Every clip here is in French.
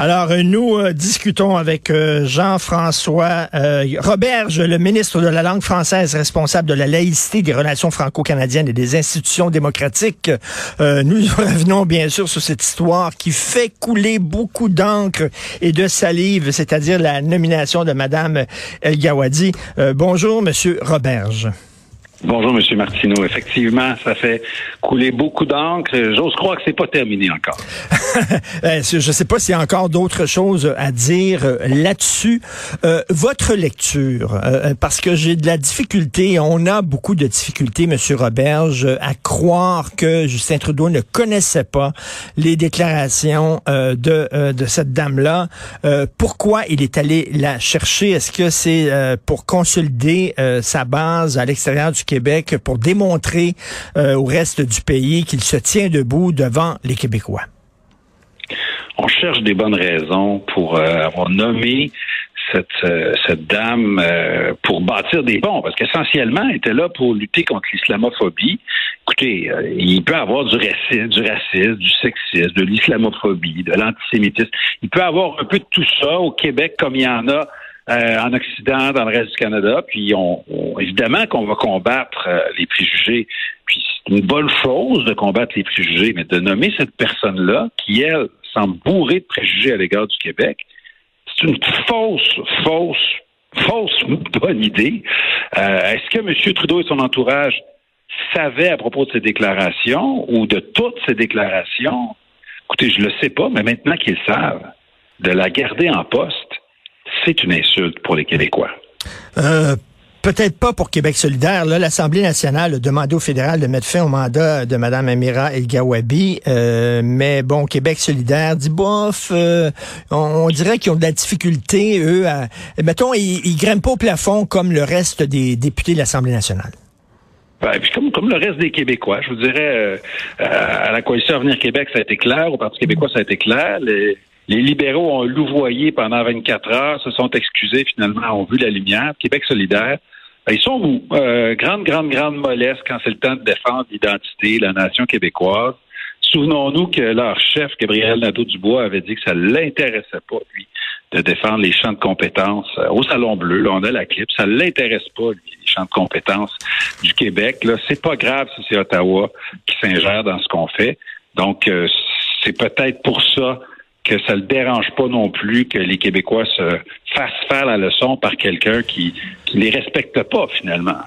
Alors, euh, nous euh, discutons avec euh, Jean-François Roberge, le ministre de la langue française responsable de la laïcité, des relations franco-canadiennes et des institutions démocratiques. nous revenons bien sûr sur cette histoire qui fait couler beaucoup d'encre et de salive, c'est-à-dire la nomination de Madame El Gawadi. bonjour, Monsieur Roberge. Bonjour, Monsieur Martineau. Effectivement, ça fait couler beaucoup d'encre. J'ose croire que c'est pas terminé encore. Euh, je ne sais pas s'il y a encore d'autres choses à dire euh, là-dessus. Euh, votre lecture, parce que j'ai de la difficulté, on a beaucoup de difficultés, Monsieur Roberge, à croire que Justin Trudeau ne connaissait pas les déclarations de, de cette dame-là. pourquoi il est allé la chercher? Est-ce que c'est pour consolider sa base à l'extérieur du Québec pour démontrer euh, au reste du pays qu'il se tient debout devant les Québécois? On cherche des bonnes raisons pour euh, avoir nommé cette, euh, cette dame pour bâtir des ponts, parce qu'essentiellement, elle était là pour lutter contre l'islamophobie. Écoutez, il peut avoir du racisme, du racisme, du sexisme, de l'islamophobie, de l'antisémitisme. Il peut avoir un peu de tout ça au Québec, comme il y en a euh, en Occident, dans le reste du Canada. Puis on, évidemment qu'on va combattre euh, les préjugés. Puis c'est une bonne chose de combattre les préjugés, mais de nommer cette personne-là, qui, elle, semble bourrée de préjugés à l'égard du Québec, c'est une fausse, fausse, fausse bonne idée. Euh, est-ce que M. Trudeau et son entourage savaient à propos de ces déclarations ou de toutes ces déclarations? Écoutez, je le sais pas, mais maintenant qu'ils savent, de la garder en poste, c'est une insulte pour les Québécois. Euh, peut-être pas pour Québec solidaire. Là, l'Assemblée nationale a demandé au fédéral de mettre fin au mandat de Mme Amira El-Gawabi. Euh, mais bon, Québec solidaire dit, bof, euh, on, dirait qu'ils ont de la difficulté, eux, à, mettons, ils, ils grimpent pas au plafond comme le reste des députés de l'Assemblée nationale. Ben, puis comme, comme le reste des Québécois, je vous dirais, à la coalition Avenir Québec, ça a été clair, au Parti québécois, ça a été clair. Les, les libéraux ont louvoyé pendant 24 heures, se sont excusés, finalement, ont vu la lumière. Québec solidaire, ben, ils sont où? Euh, grande, grande, grande mollesse quand c'est le temps de défendre l'identité, la nation québécoise. Souvenons-nous que leur chef, Gabriel Nadeau-Dubois, avait dit que ça ne l'intéressait pas, lui, de défendre les champs de compétences euh, au Salon Bleu. Là, on a la clip. Ça ne l'intéresse pas, lui, les champs de compétences du Québec. Là, c'est pas grave si c'est Ottawa qui s'ingère dans ce qu'on fait. Donc, euh, c'est peut-être pour ça que ça le dérange pas non plus que les Québécois se fassent faire la leçon par quelqu'un qui ne les respecte pas finalement.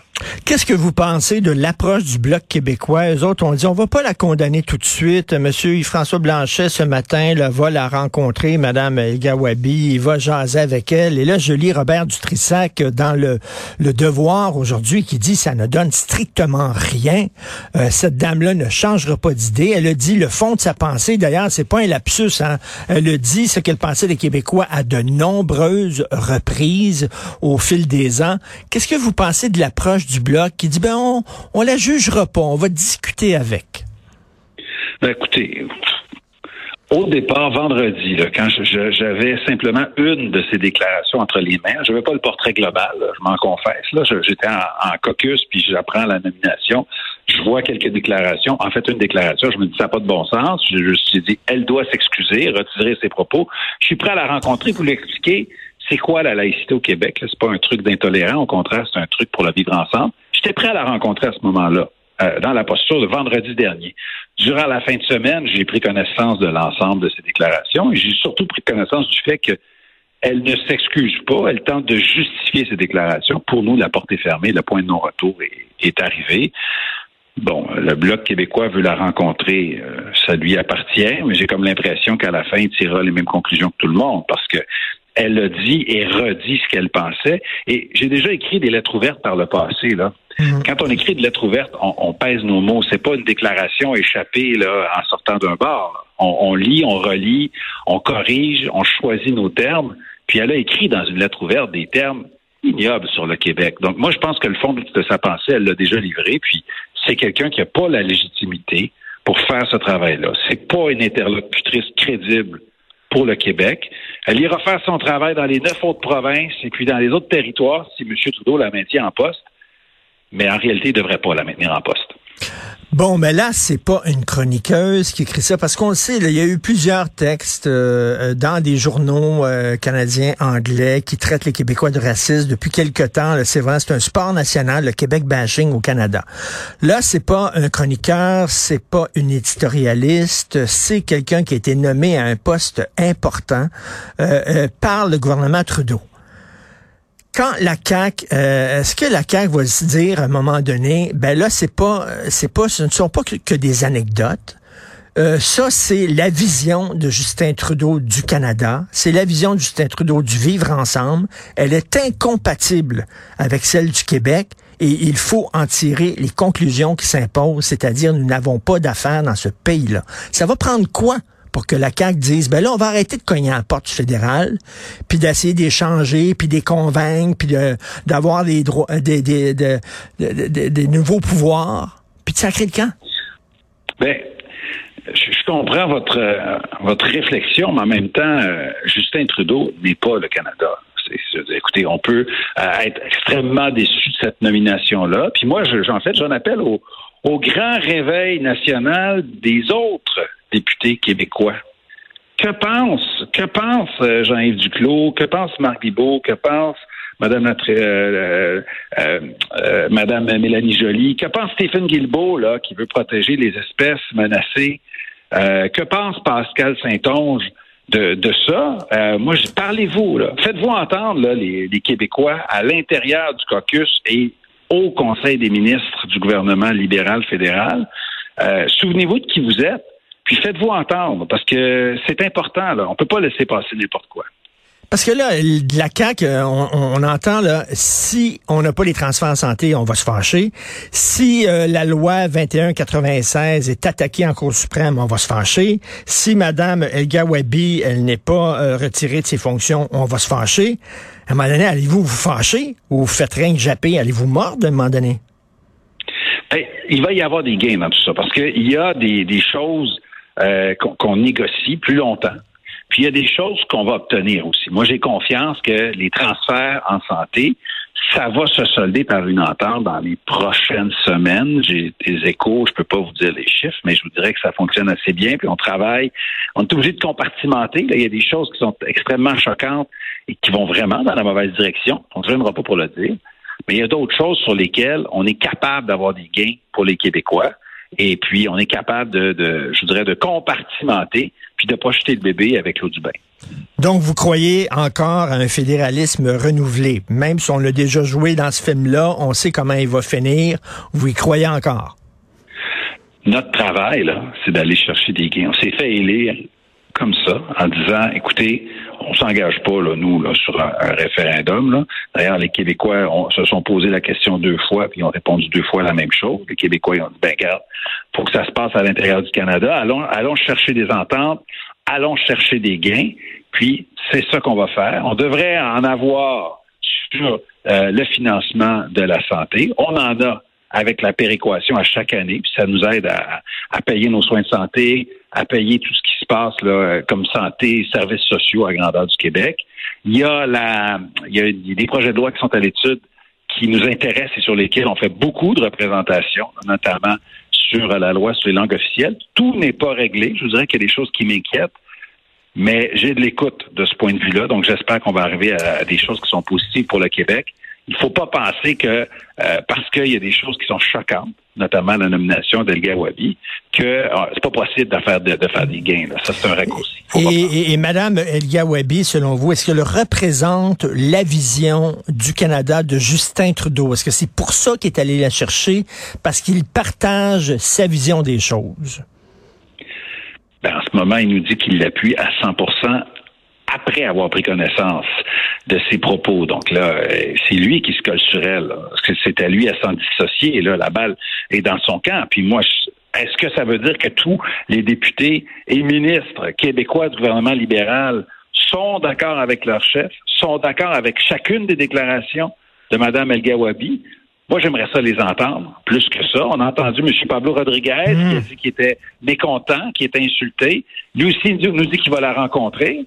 Qu'est-ce que vous pensez de l'approche du Bloc québécois? Eux autres ont dit, on va pas la condamner tout de suite. Monsieur Yves-François Blanchet, ce matin, là, va la rencontrer, Madame Gawabi, il va jaser avec elle. Et là, je lis Robert Dutrissac dans le, le Devoir aujourd'hui qui dit, ça ne donne strictement rien. Euh, cette dame-là ne changera pas d'idée. Elle a dit le fond de sa pensée. D'ailleurs, c'est pas un lapsus, hein. Elle a dit ce qu'elle pensait des Québécois à de nombreuses reprises au fil des ans. Qu'est-ce que vous pensez de l'approche du bloc qui dit ben on, on la jugera pas, on va discuter avec? Ben écoutez, au départ, vendredi, quand j'avais simplement une de ces déclarations entre les mains, je n'avais pas le portrait global, je m'en confesse. Là, j'étais en, caucus, puis j'apprends la nomination. Je vois quelques déclarations. En fait, une déclaration, je me dis ça n'a pas de bon sens. Je, me suis dit, elle doit s'excuser, retirer ses propos. Je suis prêt à la rencontrer pour lui expliquer c'est quoi la laïcité au Québec? C'est pas un truc d'intolérant, au contraire, c'est un truc pour la vivre ensemble. J'étais prêt à la rencontrer à ce moment-là, euh, dans la posture de vendredi dernier. Durant la fin de semaine, j'ai pris connaissance de l'ensemble de ces déclarations et j'ai surtout pris connaissance du fait qu'elle ne s'excuse pas, elle tente de justifier ses déclarations. Pour nous, la porte est fermée, le point de non-retour est, arrivé. Bon, le Bloc québécois veut la rencontrer, euh, ça lui appartient, mais j'ai comme l'impression qu'à la fin, il tirera les mêmes conclusions que tout le monde, parce que elle a dit et redit ce qu'elle pensait. Et j'ai déjà écrit des lettres ouvertes par le passé. Là. Mhm. Quand on écrit des lettres ouvertes, on, pèse nos mots. C'est pas une déclaration échappée là, en sortant d'un bar. On, lit, on relit, on corrige, on choisit nos termes. Puis elle a écrit dans une lettre ouverte des termes ignobles sur le Québec. Donc moi, je pense que le fond de sa pensée, elle l'a déjà livré. Puis c'est quelqu'un qui n'a pas la légitimité pour faire ce travail-là. C'est pas une interlocutrice crédible pour le Québec. Elle ira faire son travail dans les neuf autres provinces et puis dans les autres territoires si M. Trudeau la maintient en poste. Mais en réalité, il ne devrait pas la maintenir en poste. Bon, mais là, c'est pas une chroniqueuse qui écrit ça, parce qu'on le sait, il y a eu plusieurs textes euh, euh, dans des journaux euh, canadiens, anglais, qui traitent les Québécois de racistes depuis quelque temps. C'est vrai, c'est un sport national, le Québec bashing au Canada. Là, c'est pas un chroniqueur, c'est pas une éditorialiste, c'est quelqu'un qui a été nommé à un poste important par le gouvernement Trudeau quand la CAC, euh, est-ce que la CAC va se dire à un moment donné, ben là c'est pas, c'est pas, ce ne sont pas que, des anecdotes. Euh, ça, c'est la vision de Justin Trudeau du Canada. C'est la vision de Justin Trudeau du vivre ensemble. Elle est incompatible avec celle du Québec et il faut en tirer les conclusions qui s'imposent, c'est-à-dire nous n'avons pas d'affaires dans ce pays-là. Ça va prendre quoi pour que la CAQ dise, ben là, on va arrêter de cogner à la porte fédérale, puis d'essayer d'échanger, puis de les convaincre, puis d'avoir des droits, euh, des, des, des, nouveaux pouvoirs, puis de sacrer le camp? Ben, je, comprends votre, euh, votre réflexion, mais en même temps, euh, Justin Trudeau n'est pas le Canada. écoutez, on peut être extrêmement déçu de cette nomination-là. Puis moi, j'en fait, j'en appelle au, au grand réveil national des autres députés québécois. Que pense, que pense euh, Jean-Yves Duclos, que pense Marc Bibot, que pense Madame, euh, euh, Madame Mélanie Joly, que pense Stephen Guilbeault, là, qui veut protéger les espèces menacées, que pense Pascal Saint-Onge de, de ça? moi, parlez-vous, faites-vous entendre là, les, les Québécois à l'intérieur du caucus et au Conseil des ministres du gouvernement libéral fédéral. Souvenez-vous de qui vous êtes. Puis faites-vous entendre, parce que c'est important. On peut pas laisser passer n'importe quoi. Parce que là, la CAQ, euh, on, entend, là, si on n'a pas les transferts en santé, on va se fâcher. Si euh, la loi 2196 est attaquée en Cour suprême, on va se fâcher. Si Mme Elga Wabi, elle n'est pas euh, retirée de ses fonctions, on va se fâcher. À un moment donné, allez-vous vous fâcher ou vous faites rien que japper? Allez-vous mordre à un moment donné? il va y avoir des gains dans tout ça, parce qu'il y a des, des choses euh, qu'on négocie plus longtemps. Puis il y a des choses qu'on va obtenir aussi. Moi, j'ai confiance que les transferts en santé, ça va se solder par une entente dans les prochaines semaines. J'ai des échos, je peux pas vous dire les chiffres, mais je vous dirais que ça fonctionne assez bien. Puis on travaille, on est obligé de compartimenter. il y a des choses qui sont extrêmement choquantes et qui vont vraiment dans la mauvaise direction. On ne reviendra pas pour le dire. Mais il y a d'autres choses sur lesquelles on est capable d'avoir des gains pour les Québécois. Et puis, on est capable de, je voudrais, de compartimenter, puis de pas jeter le bébé avec l'eau du bain. Donc, vous croyez encore à un fédéralisme renouvelé? Même si on l'a déjà joué dans ce film-là, on sait comment il va finir. Vous y croyez encore? Notre travail, là, c'est d'aller chercher des gains. On s'est fait élire comme ça, en disant, écoutez, on s'engage pas, là, nous, là, sur un, référendum. Là. D'ailleurs, les Québécois se sont posé la question deux fois, puis ils ont répondu deux fois la même chose. Les Québécois ont dit, ben regarde, faut que ça se passe à l'intérieur du Canada. Allons, allons chercher des ententes, allons chercher des gains, puis c'est ça qu'on va faire. On devrait en avoir sur euh, le financement de la santé. On en a avec la péréquation à chaque année, puis ça nous aide à, à payer nos soins de santé, à payer tout ce qui se passe là, comme santé, services sociaux à grandeur du Québec. Il y a la, il y a des projets de loi qui sont à l'étude qui nous intéressent et sur lesquels on fait beaucoup de représentations, notamment sur la loi sur les langues officielles. Tout n'est pas réglé. Je vous dirais qu'il y a des choses qui m'inquiètent, mais j'ai de l'écoute de ce point de vue-là. Donc, j'espère qu'on va arriver à des choses qui sont positives pour le Québec. Il ne faut pas penser que euh, parce qu'il y a des choses qui sont choquantes, notamment la nomination d'Elga Wabi, que euh, c'est pas possible de faire, de, faire des gains. Ça, c'est un raccourci. Et, et, Madame Elga Wabi, selon vous, est-ce qu'elle représente la vision du Canada de Justin Trudeau? Est-ce que c'est pour ça qu'il est allé la chercher? Parce qu'il partage sa vision des choses? Ben, en ce moment, il nous dit qu'il l'appuie à 100 après avoir pris connaissance de ses propos. Donc là, euh, c'est lui qui se colle sur elle. Parce que c'est à lui à s'en dissocier. Là, la balle est dans son camp. Puis moi, est-ce que ça veut dire que tous les députés et ministres québécois du gouvernement libéral sont d'accord avec leur chef, sont d'accord avec chacune des déclarations de Mme El Gawabi? Moi, j'aimerais ça les entendre plus que ça. On a entendu M. Pablo Rodriguez qui a dit qu'il était mécontent, qui était insulté. Lui aussi il nous dit qu'il va la rencontrer.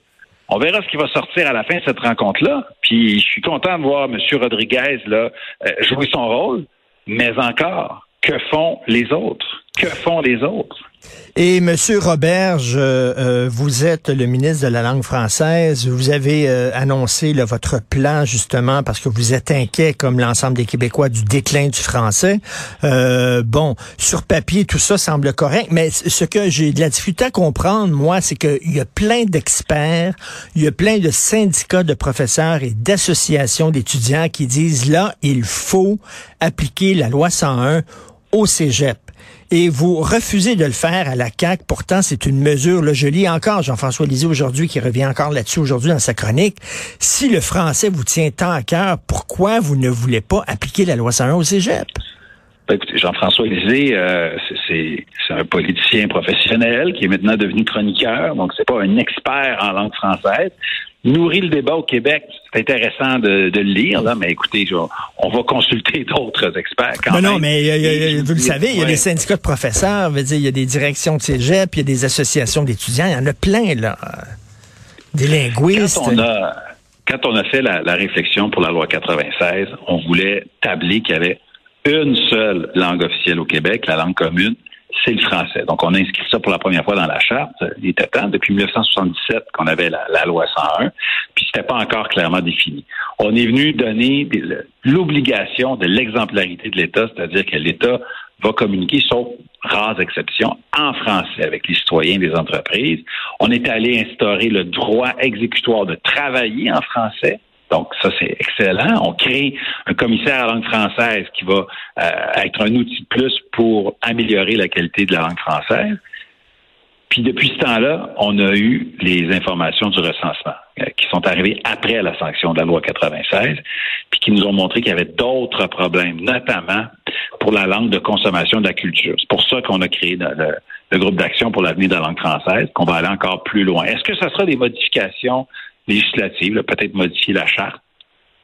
On verra ce qui va sortir à la fin de cette rencontre-là. Puis je suis content de voir M. Rodriguez là, euh, jouer son rôle, mais encore, que font les autres? Que font les autres? Et Monsieur Roberge, euh, euh, vous êtes le ministre de la langue française. Vous avez euh, annoncé votre plan justement parce que vous êtes inquiet, comme l'ensemble des Québécois, du déclin du français. bon, sur papier, tout ça semble correct, mais ce que j'ai de la difficulté à comprendre, moi, c'est qu'il y a plein d'experts, il y a plein de syndicats de professeurs et d'associations d'étudiants qui disent là, il faut appliquer la loi 101 au cégep et vous refusez de le faire à la CAC. Pourtant, c'est une mesure, là, je lis encore Jean-François Lisée aujourd'hui, qui revient encore là-dessus aujourd'hui dans sa chronique. Si le français vous tient tant à cœur, pourquoi vous ne voulez pas appliquer la loi 101 au cégep? Ben, écoutez, Jean-François Lisée, euh, c'est un politicien professionnel qui est maintenant devenu chroniqueur, donc c'est pas un expert en langue française nourrit le débat au Québec. C'est intéressant de, le lire, là, mais écoutez, on va consulter d'autres experts quand non, Non, mais vous le savez, il y a des syndicats de professeurs, il y a des directions de cégep, il y a des associations d'étudiants, il y en a plein, là. Des linguistes. Quand on a, quand on a fait la, la réflexion pour la loi 96, on voulait tabler qu'il y avait une seule langue officielle au Québec, la langue commune, c'est le français. Donc, on a inscrit ça pour la première fois dans la charte. Il était temps, depuis 1977 qu'on avait la, loi 101, puis c'était pas encore clairement défini. On est venu donner l'obligation de l'exemplarité de l'État, c'est-à-dire que l'État va communiquer, sauf rares exceptions, en français avec les citoyens des entreprises. On est allé instaurer le droit exécutoire de travailler en français donc, ça, c'est excellent. On crée un commissaire à la langue française qui va euh, être un outil de plus pour améliorer la qualité de la langue française. Puis depuis ce temps-là, on a eu les informations du recensement euh, qui sont arrivées après la sanction de la loi 96, puis qui nous ont montré qu'il y avait d'autres problèmes, notamment pour la langue de consommation de la culture. C'est pour ça qu'on a créé le, le groupe d'action pour l'avenir de la langue française, qu'on va aller encore plus loin. Est-ce que ce sera des modifications législative, peut-être modifier la charte.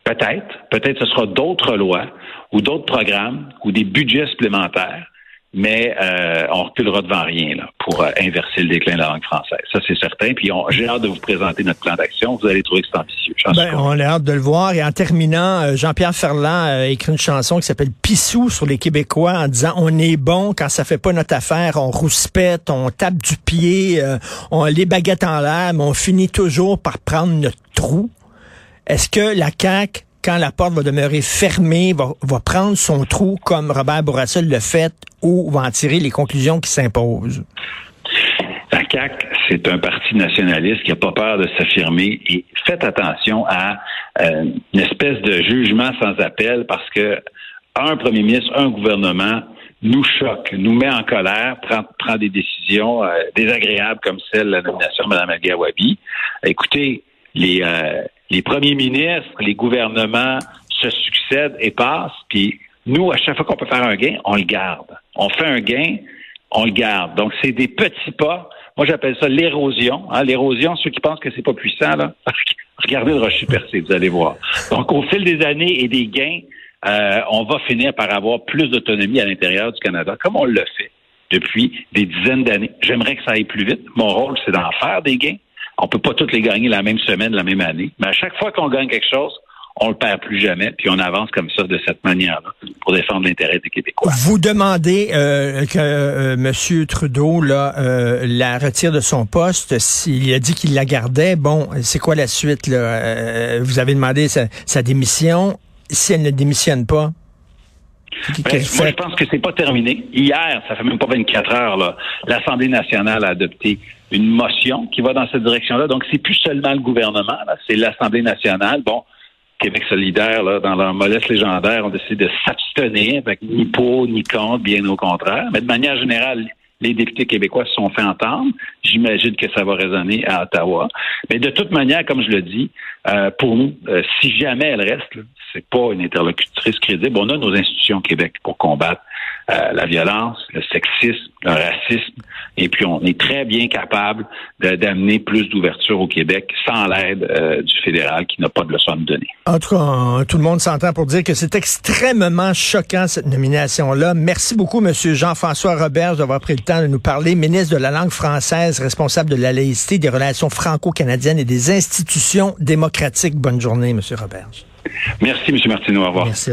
Peut-être. Peut-être ce sera d'autres lois ou d'autres programmes ou des budgets supplémentaires, mais euh, on reculera devant rien là, pour euh, inverser le déclin de la langue française. Ça, c'est certain. Puis j'ai hâte de vous présenter notre plan d'action. Vous allez trouver que c'est ambitieux. Ben, on a hâte de le voir. Et en terminant, euh, Jean-Pierre Ferland a écrit une chanson qui s'appelle Pissou sur les Québécois en disant on est bon quand ça fait pas notre affaire, on rouspète, on tape du pied, on les baguettes en l'air, mais on finit toujours par prendre notre trou. Est-ce que la CAQ quand la porte va demeurer fermée, va, prendre son trou comme Robert Bourassa le fait ou va en tirer les conclusions qui s'imposent? La CAQ, c'est un parti nationaliste qui n'a pas peur de s'affirmer et faites attention à euh, une espèce de jugement sans appel parce que un premier ministre, un gouvernement nous choque, nous met en colère, prend, prend des décisions euh, désagréables comme celle de la nomination de Mme El Écoutez, les, euh, les premiers ministres, les gouvernements se succèdent et passent, puis nous, à chaque fois qu'on peut faire un gain, on le garde. On fait un gain, on le garde. Donc, c'est des petits pas. Moi, j'appelle ça l'érosion. Hein. L'érosion, ceux qui pensent que c'est pas puissant, là, regardez le rocher percé, vous allez voir. Donc, au fil des années et des gains, euh, on va finir par avoir plus d'autonomie à l'intérieur du Canada, comme on le fait depuis des dizaines d'années. J'aimerais que ça aille plus vite. Mon rôle, c'est d'en faire des gains. On peut pas toutes les gagner la même semaine, la même année. Mais à chaque fois qu'on gagne quelque chose, on le perd plus jamais, puis on avance comme ça de cette manière-là pour défendre l'intérêt des Québécois. Vous demandez euh, que euh, M. Trudeau là, euh, la retire de son poste. S'il a dit qu'il la gardait, bon, c'est quoi la suite là? Euh, Vous avez demandé sa, sa démission. Si elle ne démissionne pas, ben, moi, je pense que c'est pas terminé. Hier, ça fait même pas 24 heures, l'Assemblée nationale a adopté une motion qui va dans cette direction-là. Donc, c'est plus seulement le gouvernement, c'est l'Assemblée nationale. Bon, Québec solidaire, là, dans leur mollesse légendaire, ont décidé de s'abstenir, avec ni pour ni contre, bien au contraire. Mais de manière générale, les députés québécois se sont fait entendre. J'imagine que ça va résonner à Ottawa. Mais de toute manière, comme je le dis, euh, pour nous, euh, si jamais elle reste, c'est pas une interlocutrice crédible. On a nos institutions au Québec pour combattre euh, la violence, le sexisme, le racisme Et puis, on est très bien capable d'amener plus d'ouverture au Québec sans l'aide euh, du fédéral qui n'a pas de leçon à donner. En tout cas, tout le monde s'entend pour dire que c'est extrêmement choquant, cette nomination-là. Merci beaucoup, M. Jean-François Robert, d'avoir pris le temps de nous parler. Ministre de la langue française, responsable de la laïcité, des relations franco-canadiennes et des institutions démocratiques. Bonne journée, M. Robert. Merci, M. Martineau. Au revoir. Merci.